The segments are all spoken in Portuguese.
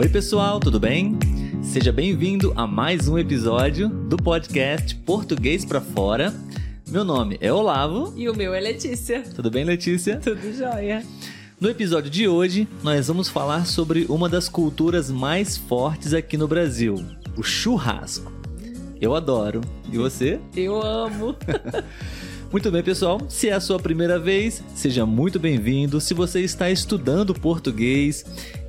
Oi, pessoal, tudo bem? Seja bem-vindo a mais um episódio do podcast Português para Fora. Meu nome é Olavo. E o meu é Letícia. Tudo bem, Letícia? Tudo jóia. No episódio de hoje, nós vamos falar sobre uma das culturas mais fortes aqui no Brasil, o churrasco. Eu adoro. E você? Eu amo. Muito bem, pessoal. Se é a sua primeira vez, seja muito bem-vindo. Se você está estudando português,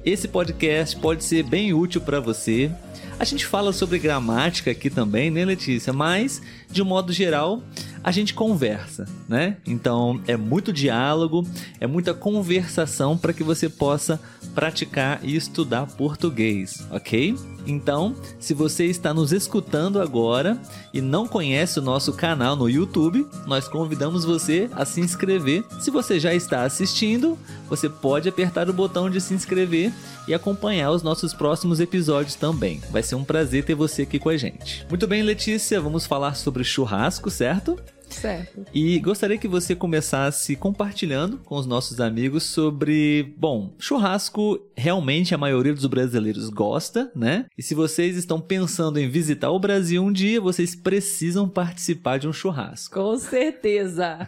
esse podcast pode ser bem útil para você. A gente fala sobre gramática aqui também, né, Letícia? Mas, de um modo geral, a gente conversa, né? Então, é muito diálogo, é muita conversação para que você possa praticar e estudar português, ok? Então, se você está nos escutando agora e não conhece o nosso canal no YouTube, nós convidamos você a se inscrever. Se você já está assistindo, você pode apertar o botão de se inscrever e acompanhar os nossos próximos episódios também. Vai ser um prazer ter você aqui com a gente. Muito bem, Letícia, vamos falar sobre churrasco, certo? Certo. E gostaria que você começasse compartilhando com os nossos amigos sobre, bom, churrasco realmente a maioria dos brasileiros gosta, né? E se vocês estão pensando em visitar o Brasil um dia, vocês precisam participar de um churrasco. Com certeza.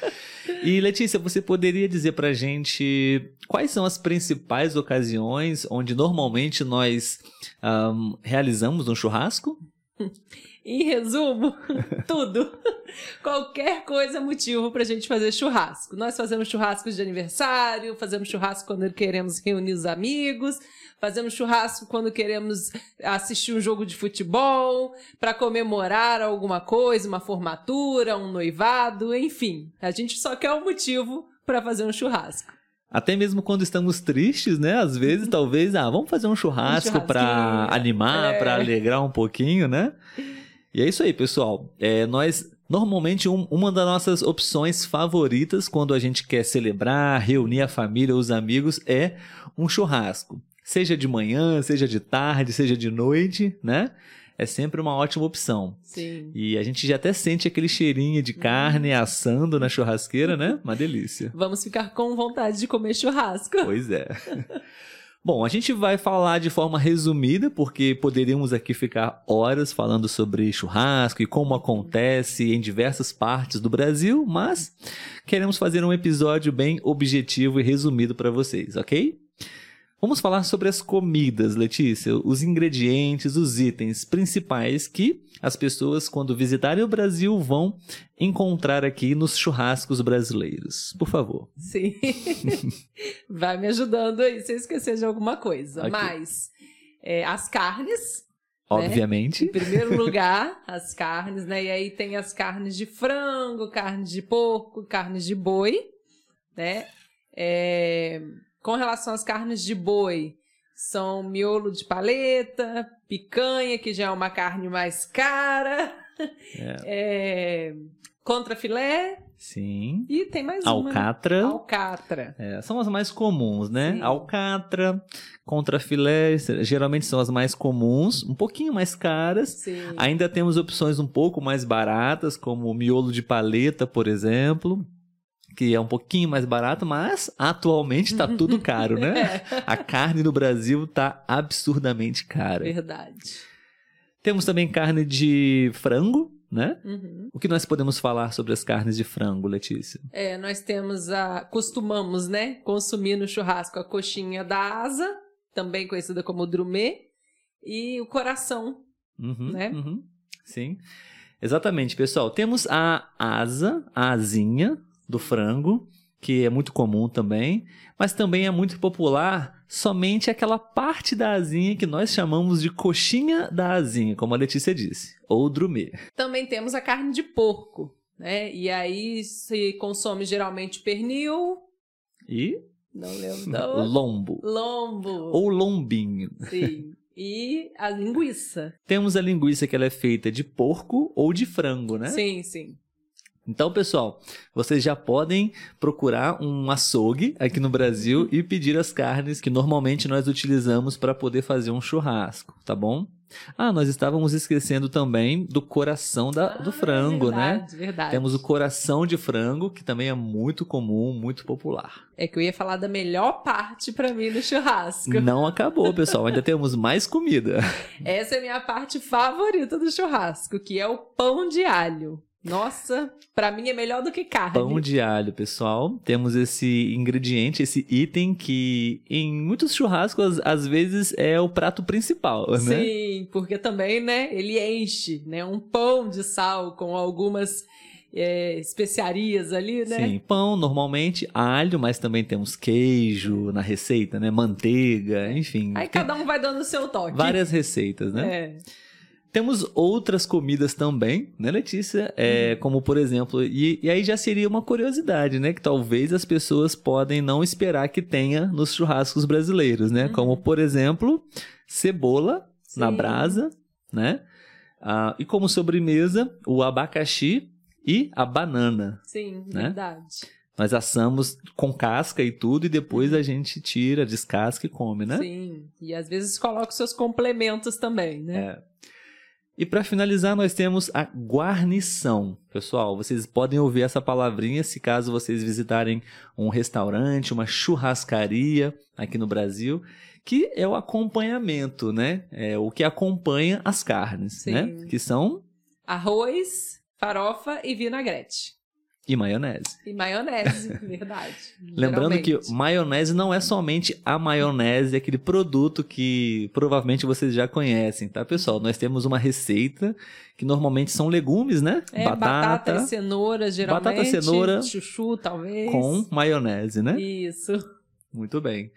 e Letícia, você poderia dizer pra gente quais são as principais ocasiões onde normalmente nós um, realizamos um churrasco? Em resumo, tudo. Qualquer coisa é motivo pra gente fazer churrasco. Nós fazemos churrascos de aniversário, fazemos churrasco quando queremos reunir os amigos, fazemos churrasco quando queremos assistir um jogo de futebol, para comemorar alguma coisa, uma formatura, um noivado, enfim. A gente só quer um motivo para fazer um churrasco. Até mesmo quando estamos tristes, né? Às vezes, talvez, ah, vamos fazer um churrasco um para animar, é. para alegrar um pouquinho, né? E é isso aí, pessoal. É, nós Normalmente, um, uma das nossas opções favoritas quando a gente quer celebrar, reunir a família, os amigos, é um churrasco. Seja de manhã, seja de tarde, seja de noite, né? É sempre uma ótima opção. Sim. E a gente já até sente aquele cheirinho de carne hum. assando na churrasqueira, né? Uma delícia. Vamos ficar com vontade de comer churrasco. Pois é. Bom, a gente vai falar de forma resumida, porque poderíamos aqui ficar horas falando sobre churrasco e como acontece em diversas partes do Brasil, mas queremos fazer um episódio bem objetivo e resumido para vocês, ok? Vamos falar sobre as comidas, Letícia, os ingredientes, os itens principais que as pessoas, quando visitarem o Brasil, vão encontrar aqui nos churrascos brasileiros. Por favor. Sim. Vai me ajudando aí se eu esquecer de alguma coisa. Okay. Mas é, as carnes. Né? Obviamente. Né? Em primeiro lugar, as carnes, né? E aí tem as carnes de frango, carnes de porco, carnes de boi, né? É com relação às carnes de boi, são miolo de paleta, picanha, que já é uma carne mais cara, é. É, contra filé. Sim. E tem mais Alcatra. uma. Né? Alcatra. É, são as mais comuns, né? Sim. Alcatra, contra filé, geralmente são as mais comuns, um pouquinho mais caras. Sim. Ainda temos opções um pouco mais baratas, como miolo de paleta, por exemplo que é um pouquinho mais barato, mas atualmente está tudo caro, né? É. A carne no Brasil está absurdamente cara. Verdade. Temos também carne de frango, né? Uhum. O que nós podemos falar sobre as carnes de frango, Letícia? É, nós temos a. costumamos, né? Consumir no churrasco a coxinha da asa, também conhecida como drumê, e o coração, uhum, né? Uhum. Sim. Exatamente, pessoal. Temos a asa, a asinha, do frango, que é muito comum também, mas também é muito popular somente aquela parte da asinha que nós chamamos de coxinha da asinha, como a Letícia disse, ou drumê. Também temos a carne de porco, né? E aí se consome geralmente pernil e não lembro. Lombo. Lombo. Ou lombinho. Sim. E a linguiça. Temos a linguiça que ela é feita de porco ou de frango, né? Sim, sim. Então, pessoal, vocês já podem procurar um açougue aqui no Brasil e pedir as carnes que normalmente nós utilizamos para poder fazer um churrasco, tá bom? Ah, nós estávamos esquecendo também do coração da, do Ah, frango, né? verdade, Verdade. Temos o coração de frango, que também é muito comum, muito popular. É que eu ia falar da melhor parte pra mim no churrasco. Não acabou, pessoal. Ainda temos mais comida. Essa é a minha parte favorita do churrasco, que é o pão de alho. Nossa, pra mim é melhor do que carne. Pão de alho, pessoal. Temos esse ingrediente, esse item que em muitos churrascos às vezes é o prato principal, né? Sim, porque também, né, ele enche, né, um pão de sal com algumas é, especiarias ali, né? Sim, pão normalmente, alho, mas também temos queijo na receita, né? Manteiga, enfim. Aí cada um vai dando o seu toque. várias receitas, né? É. Temos outras comidas também, né, Letícia? É, Como, por exemplo, e, e aí já seria uma curiosidade, né? Que talvez as pessoas podem não esperar que tenha nos churrascos brasileiros, né? Como, por exemplo, cebola na Sim. brasa, né? Ah, e como sobremesa, o abacaxi e a banana. Sim, Né? verdade. Nós assamos com casca e tudo, e depois a gente tira, descasca e come, né? Sim, e às vezes coloca os seus complementos também, né? É. E para finalizar, nós temos a guarnição. Pessoal, vocês podem ouvir essa palavrinha se caso vocês visitarem um restaurante, uma churrascaria aqui no Brasil, que é o acompanhamento, né? É o que acompanha as carnes, Sim. né? Que são Arroz, farofa e vinagrete. E maionese. E maionese, verdade. Lembrando que maionese não é somente a maionese, aquele produto que provavelmente vocês já conhecem, tá, pessoal? Nós temos uma receita que normalmente são legumes, né? É, batata, e cenoura, geralmente. Batata, cenoura Chuchu, talvez. com maionese, né? Isso. Muito bem.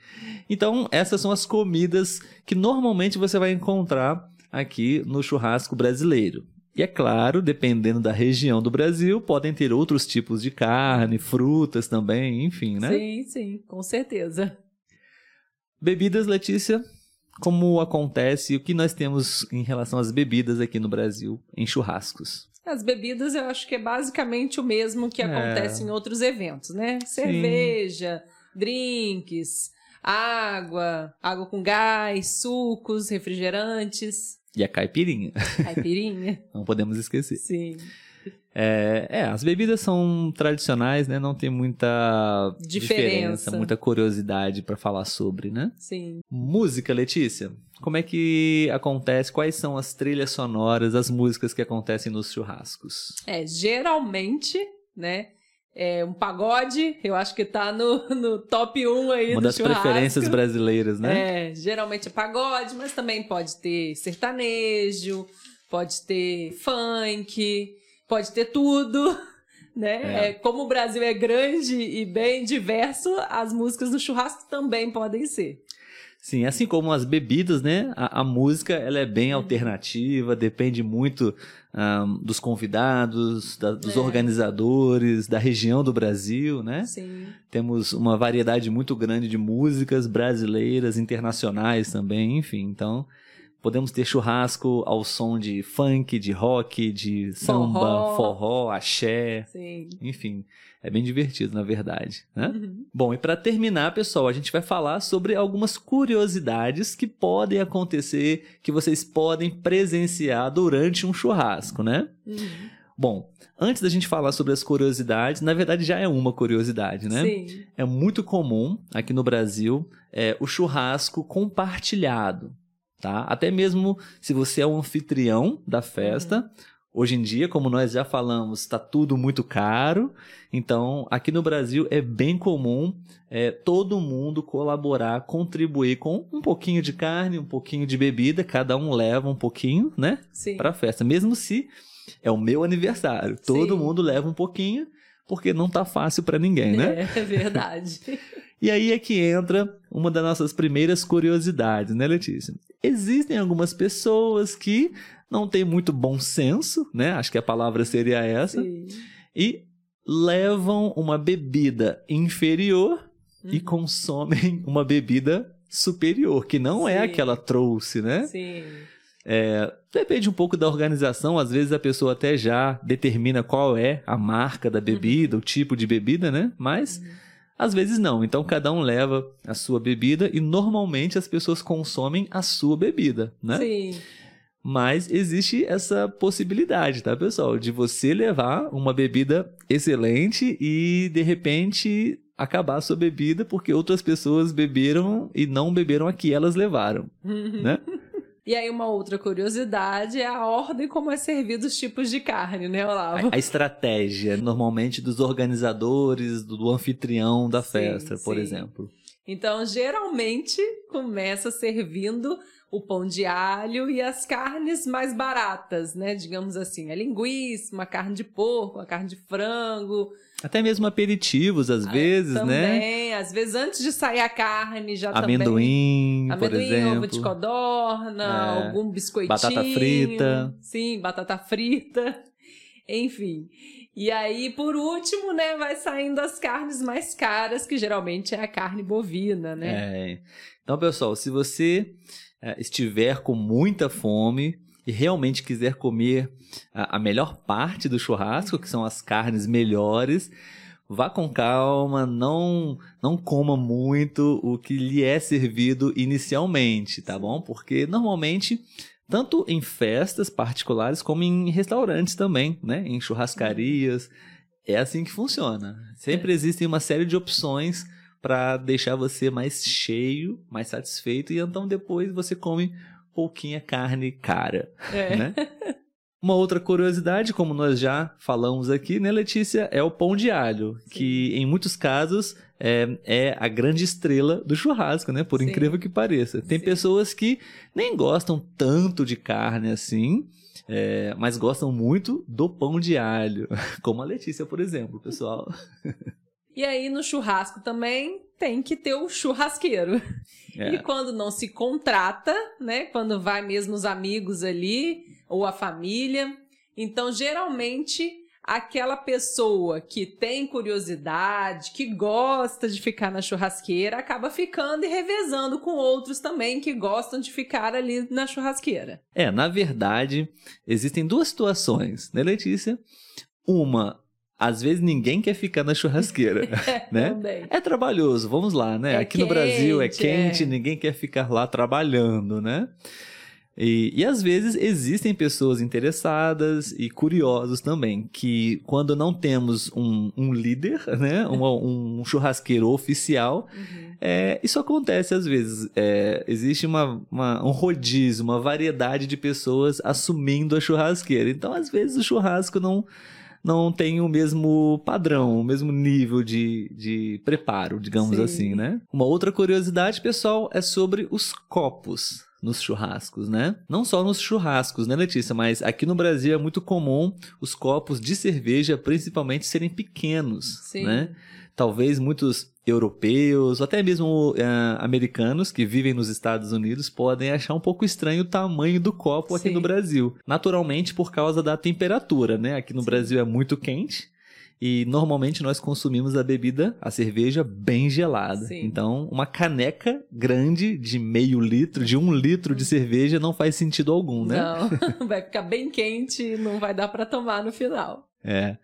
Então, essas são as comidas que normalmente você vai encontrar aqui no churrasco brasileiro. E é claro, dependendo da região do Brasil, podem ter outros tipos de carne, frutas também, enfim, né? Sim, sim, com certeza. Bebidas, Letícia, como acontece e o que nós temos em relação às bebidas aqui no Brasil em churrascos? As bebidas eu acho que é basicamente o mesmo que É. acontece em outros eventos, né? Cerveja, drinks, água, água com gás, sucos, refrigerantes, E a caipirinha, caipirinha. não podemos esquecer. Sim. É, é, as bebidas são tradicionais, né? Não tem muita Diferença. muita curiosidade para falar sobre, né? Sim. Música, Letícia. Como é que acontece? Quais são as trilhas sonoras, as músicas que acontecem nos churrascos? É, geralmente, né? É um pagode, eu acho que tá no, no top 1 aí Uma das churrasco. preferências brasileiras, né? É, geralmente é pagode, mas também pode ter sertanejo, pode ter funk, pode ter tudo, né? É. É, como o Brasil é grande e bem diverso, as músicas do churrasco também podem ser. Sim, assim como as bebidas, né? A, a música ela é Uhum. bem alternativa, depende muito ahn, dos convidados, da- dos É. organizadores, da região do Brasil, né? Sim. Temos uma variedade muito grande de músicas brasileiras, internacionais também, enfim. Então, podemos ter churrasco ao som de funk, de rock, de samba, Forró. forró, axé, Sim. enfim. É bem divertido, na verdade, né? Uhum. Bom, e para terminar, pessoal, a gente vai falar sobre algumas curiosidades que podem acontecer, que vocês podem presenciar durante um churrasco, né? Uhum. Bom, antes da gente falar sobre as curiosidades, na verdade já é uma curiosidade, né? Sim. É muito comum aqui no Brasil é, o churrasco compartilhado, tá? Até mesmo se você é um anfitrião da festa. Hoje em dia, como nós já falamos, está tudo muito caro. Então, aqui no Brasil é bem comum é, todo mundo colaborar, contribuir com um pouquinho de carne, um pouquinho de bebida. Cada um leva um pouquinho, né? Para a festa. Mesmo se é o meu aniversário. Todo Sim. mundo leva um pouquinho, porque não tá fácil para ninguém, né? É, é verdade. E aí é que entra uma das nossas primeiras curiosidades, né, Letícia? Existem algumas pessoas que não têm muito bom senso, né? Acho que a palavra seria essa, Sim. e levam uma bebida inferior e Uhum. consomem uma bebida superior, que não é Sim. aquela trouxe, né? Sim. É, depende um pouco da organização, às vezes a pessoa até já determina qual é a marca da bebida, o tipo de bebida, né? Mas às vezes não. Então cada um leva a sua bebida e normalmente as pessoas consomem a sua bebida, né? Sim. Mas existe essa possibilidade, tá, pessoal? De você levar uma bebida excelente e de repente acabar a sua bebida porque outras pessoas beberam e não beberam a que elas levaram, né? E aí, uma outra curiosidade é a ordem como é servido os tipos de carne, né, Olavo? A, a estratégia, normalmente, dos organizadores, do, do anfitrião da Sim, festa, por sim. exemplo. Então, geralmente, começa servindo o pão de alho e as carnes mais baratas, né? Digamos assim, a linguiça, uma carne de porco, uma carne de frango. Até mesmo aperitivos, às vezes, Ah, também. né? Às vezes, antes de sair a carne, já também... Amendoim, por Amendoim, exemplo. ovo de codorna, É. algum biscoitinho. Batata frita. Sim, batata frita. Enfim. E aí, por último, né, vai saindo as carnes mais caras, que geralmente é a carne bovina, né? É. Então, pessoal, se você eh, estiver com muita fome e realmente quiser comer a, a melhor parte do churrasco, que são as carnes melhores, vá com calma, não não coma muito o que lhe é servido inicialmente, tá bom? Porque normalmente tanto em festas particulares como em restaurantes também, né? Em churrascarias, é assim que funciona. Sempre existem uma série de opções para deixar você mais cheio, mais satisfeito e então depois você come pouquinha carne cara, É. né? Uma outra curiosidade, como nós já falamos aqui, né, Letícia, é o pão de alho, que em muitos casos é, é a grande estrela do churrasco, né? Por Sim. incrível que pareça. Tem Sim. pessoas que nem gostam tanto de carne assim, é, mas gostam muito do pão de alho, como a Letícia, por exemplo, pessoal. E aí, no churrasco também tem que ter o churrasqueiro. É. E quando não se contrata, né? Quando vai mesmo os amigos ali, ou a família. Então, geralmente, aquela pessoa que tem curiosidade, que gosta de ficar na churrasqueira, acaba ficando e revezando com outros também que gostam de ficar ali na churrasqueira. É, na verdade, existem duas situações, né, Letícia? Uma, às vezes ninguém quer ficar na churrasqueira, né? Também. É trabalhoso, vamos lá, né? É Aqui no Brasil é quente, quente, é. ninguém quer ficar lá trabalhando, né? E, e às vezes existem pessoas interessadas e curiosos também, que quando não temos um, um líder, né? Um, um churrasqueiro oficial, Uhum. é, isso acontece às vezes. É, existe uma, uma- um rodízio, uma variedade de pessoas assumindo a churrasqueira. Então, às vezes, o churrasco não, não tem o mesmo padrão, o mesmo nível de, de preparo, digamos Sim. assim, né? Uma outra curiosidade, pessoal, é sobre os copos nos churrascos, né? Não só nos churrascos, né, Letícia? Mas aqui no Brasil é muito comum os copos de cerveja, principalmente, serem pequenos, Sim. né? Talvez muitos europeus, ou até mesmo eh, americanos que vivem nos Estados Unidos podem achar um pouco estranho o tamanho do copo aqui Sim. no Brasil. Naturalmente por causa da temperatura, né? Aqui no Sim. Brasil é muito quente e normalmente nós consumimos a bebida, a cerveja, bem gelada. Sim. Então, uma caneca grande de meio litro, de um litro de cerveja não faz sentido algum, né? Não, vai ficar bem quente e não vai dar para tomar no final. É.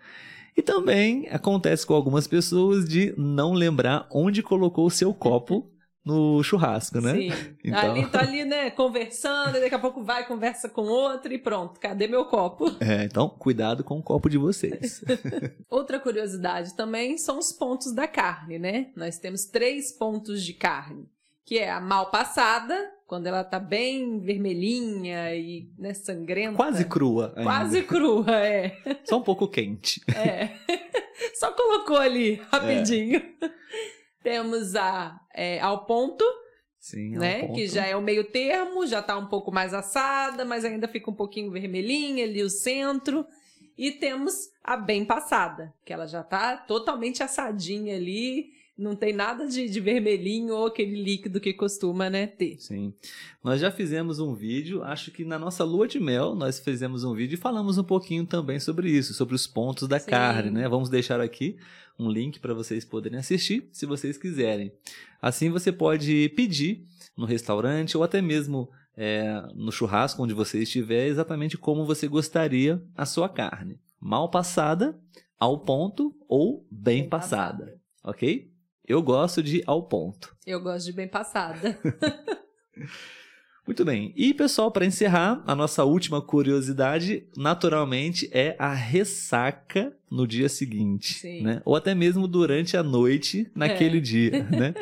E também acontece com algumas pessoas de não lembrar onde colocou o seu copo no churrasco, né? Sim. Então- Ali tá ali, né, conversando, e daqui a pouco vai, conversa com outro e pronto, cadê meu copo? É, então, cuidado com o copo de vocês. Outra curiosidade também são os pontos da carne, né? Nós temos três pontos de carne, que é a mal passada, quando ela tá bem vermelhinha e né, sangrenta. Quase crua. ainda. Quase crua, é. Só um pouco quente. É. Só colocou ali rapidinho. Temos a é, ao ponto, Sim, um né? Que já é o meio termo, já tá um pouco mais assada, mas ainda fica um pouquinho vermelhinha ali o centro. E temos a bem passada, que ela já tá totalmente assadinha ali, não tem nada de, de vermelhinho ou aquele líquido que costuma, né, ter. Sim. Nós já fizemos um vídeo, acho que na nossa lua de mel, nós fizemos um vídeo e falamos um pouquinho também sobre isso, sobre os pontos da Sim. carne, né? Vamos deixar aqui um link para vocês poderem assistir, se vocês quiserem. Assim você pode pedir no restaurante ou até mesmo é, no churrasco onde você estiver, exatamente como você gostaria a sua carne. Mal passada, ao ponto ou bem, Bem passada, passada. ok? Eu gosto de ao ponto. Eu gosto de bem passada. Muito bem. E, pessoal, para encerrar, a nossa última curiosidade, naturalmente, é a ressaca no dia seguinte. Sim. Né? Ou até mesmo durante a noite naquele É. dia. Né?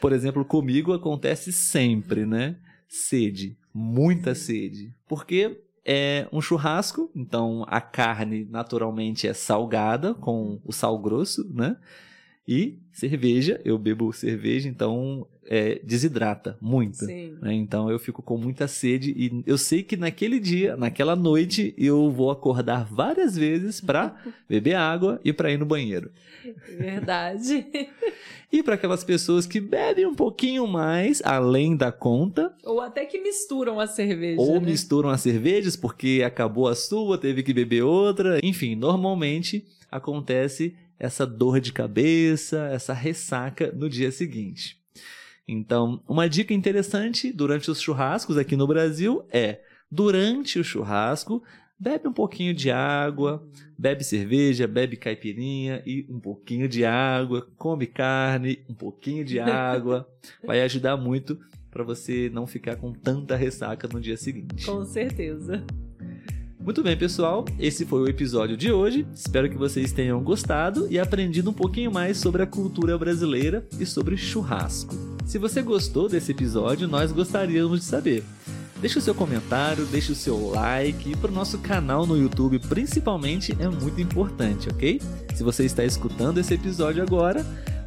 Por exemplo, comigo acontece sempre, né? Sede. Muita sede. Porque é um churrasco, então a carne naturalmente é salgada com o sal grosso, né? E cerveja, eu bebo cerveja, então é, desidrata muito. Sim. né? Então eu fico com muita sede e eu sei que naquele dia, naquela noite, eu vou acordar várias vezes para beber água e para ir no banheiro. Verdade. E para aquelas pessoas que bebem um pouquinho mais, além da conta, Ou até que misturam a cerveja. ou né? misturam as cervejas porque acabou a sua, teve que beber outra. Enfim, normalmente acontece essa dor de cabeça, essa ressaca no dia seguinte. Então, uma dica interessante durante os churrascos aqui no Brasil é: durante o churrasco, bebe um pouquinho de água, bebe cerveja, bebe caipirinha e um pouquinho de água, come carne, um pouquinho de água. Vai ajudar muito para você não ficar com tanta ressaca no dia seguinte. Com certeza. Muito bem, pessoal. Esse foi o episódio de hoje. Espero que vocês tenham gostado e aprendido um pouquinho mais sobre a cultura brasileira e sobre churrasco. Se você gostou desse episódio, nós gostaríamos de saber. Deixe o seu comentário, deixe o seu like e para o nosso canal no YouTube, principalmente, é muito importante, ok? Se você está escutando esse episódio agora,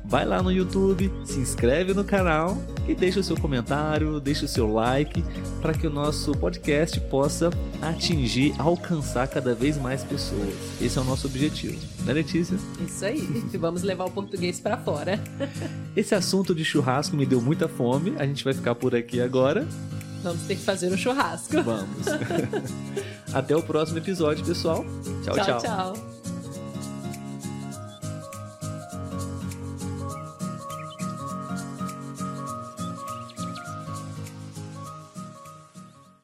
vai lá no YouTube, se inscreve no canal e deixa o seu comentário, deixa o seu like para que o nosso podcast possa atingir, alcançar cada vez mais pessoas. Esse é o nosso objetivo, né, Letícia? Isso aí. Vamos levar o português pra fora. Esse assunto de churrasco me deu muita fome. A gente vai ficar por aqui agora. Vamos ter que fazer um churrasco. Vamos. Até o próximo episódio, pessoal. tchau. tchau. tchau.